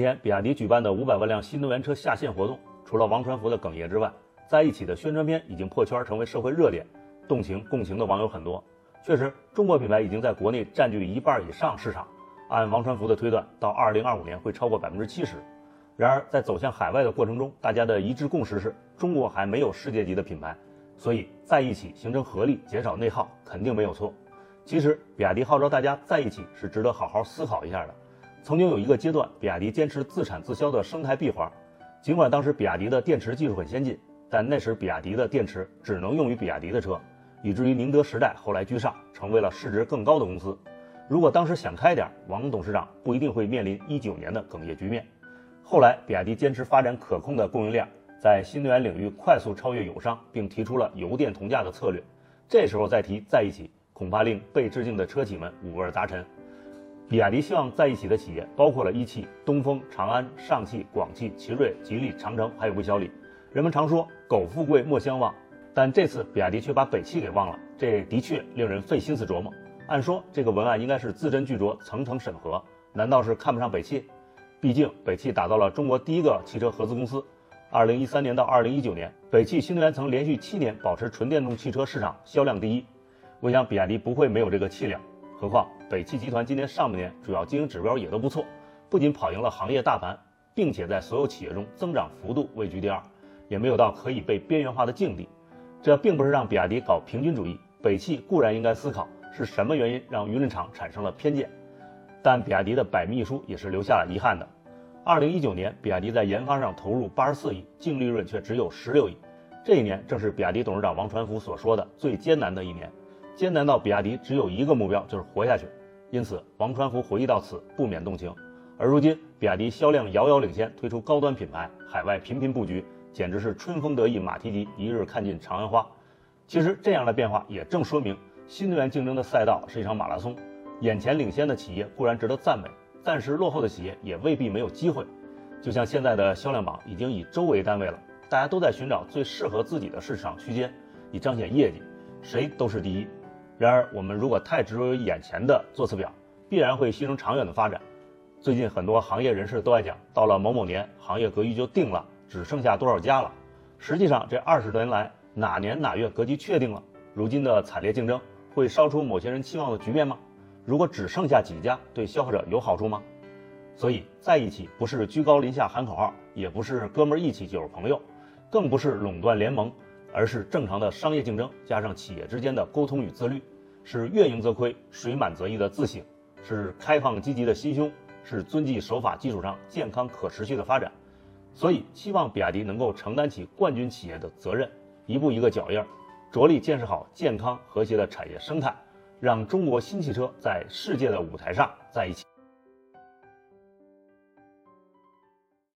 天，比亚迪举办的五百万辆新能源车下线活动，除了王传福的哽咽之外，在一起的宣传片已经破圈，成为社会热点，动情共情的网友很多。确实，中国品牌已经在国内占据一半以上市场。按王传福的推断，到二零二五年会超过百分之七十。然而，在走向海外的过程中，大家的一致共识是中国还没有世界级的品牌，所以在一起形成合力，减少内耗，肯定没有错。其实，比亚迪号召大家在一起是值得好好思考一下的。曾经有一个阶段，比亚迪坚持自产自销的生态闭环，尽管当时比亚迪的电池技术很先进，但那时比亚迪的电池只能用于比亚迪的车，以至于宁德时代后来居上，成为了市值更高的公司。如果当时想开点，王董事长不一定会面临一九年的哽咽局面。后来，比亚迪坚持发展可控的供应链，在新能源领域快速超越友商，并提出了油电同价的策略。这时候再提在一起，恐怕令被致敬的车企们五味杂陈。比亚迪希望在一起的企业包括了一汽、东风、长安、上汽、广汽、奇瑞、吉利、长城，还有魏小李。人们常说“苟富贵莫相忘”，但这次比亚迪却把北汽给忘了，这的确令人费心思琢磨。按说这个文案应该是字斟句酌、层层审核，难道是看不上北汽？毕竟北汽打造了中国第一个汽车合资公司。二零一三年到二零一九年，北汽新能源曾连续七年保持纯电动汽车市场销量第一。我想比亚迪不会没有这个气量。何况北汽集团今年上半年主要经营指标也都不错，不仅跑赢了行业大盘，并且在所有企业中增长幅度位居第二，也没有到可以被边缘化的境地。这并不是让比亚迪搞平均主义，北汽固然应该思考是什么原因让舆论场产生了偏见，但比亚迪的百密一疏也是留下了遗憾的。二零一九年，比亚迪在研发上投入八十四亿，净利润却只有十六亿，这一年正是比亚迪董事长王传福所说的最艰难的一年。艰难到比亚迪只有一个目标，就是活下去。因此，王传福回忆到此，不免动情。而如今，比亚迪销量遥遥领先，推出高端品牌，海外频频布局，简直是春风得意马蹄疾，一日看尽长安花。其实，这样的变化也正说明，新能源竞争的赛道是一场马拉松。眼前领先的企业固然值得赞美，暂时落后的企业也未必没有机会。就像现在的销量榜已经以周为单位了，大家都在寻找最适合自己的市场区间，以彰显业绩，谁都是第一。然而，我们如果太执着于眼前的座次表，必然会牺牲长远的发展。最近很多行业人士都在讲，到了某某年，行业格局就定了，只剩下多少家了。实际上，这二十多年来，哪年哪月格局确定了？如今的惨烈竞争，会烧出某些人期望的局面吗？如果只剩下几家，对消费者有好处吗？所以，在一起不是居高临下喊口号，也不是哥们儿义气就是朋友，更不是垄断联盟。而是正常的商业竞争，加上企业之间的沟通与自律，是月盈则亏，水满则溢的自省，是开放积极的心胸，是遵纪守法基础上健康可持续的发展。所以，希望比亚迪能够承担起冠军企业的责任，一步一个脚印，着力建设好健康和谐的产业生态，让中国新汽车在世界的舞台上在一起。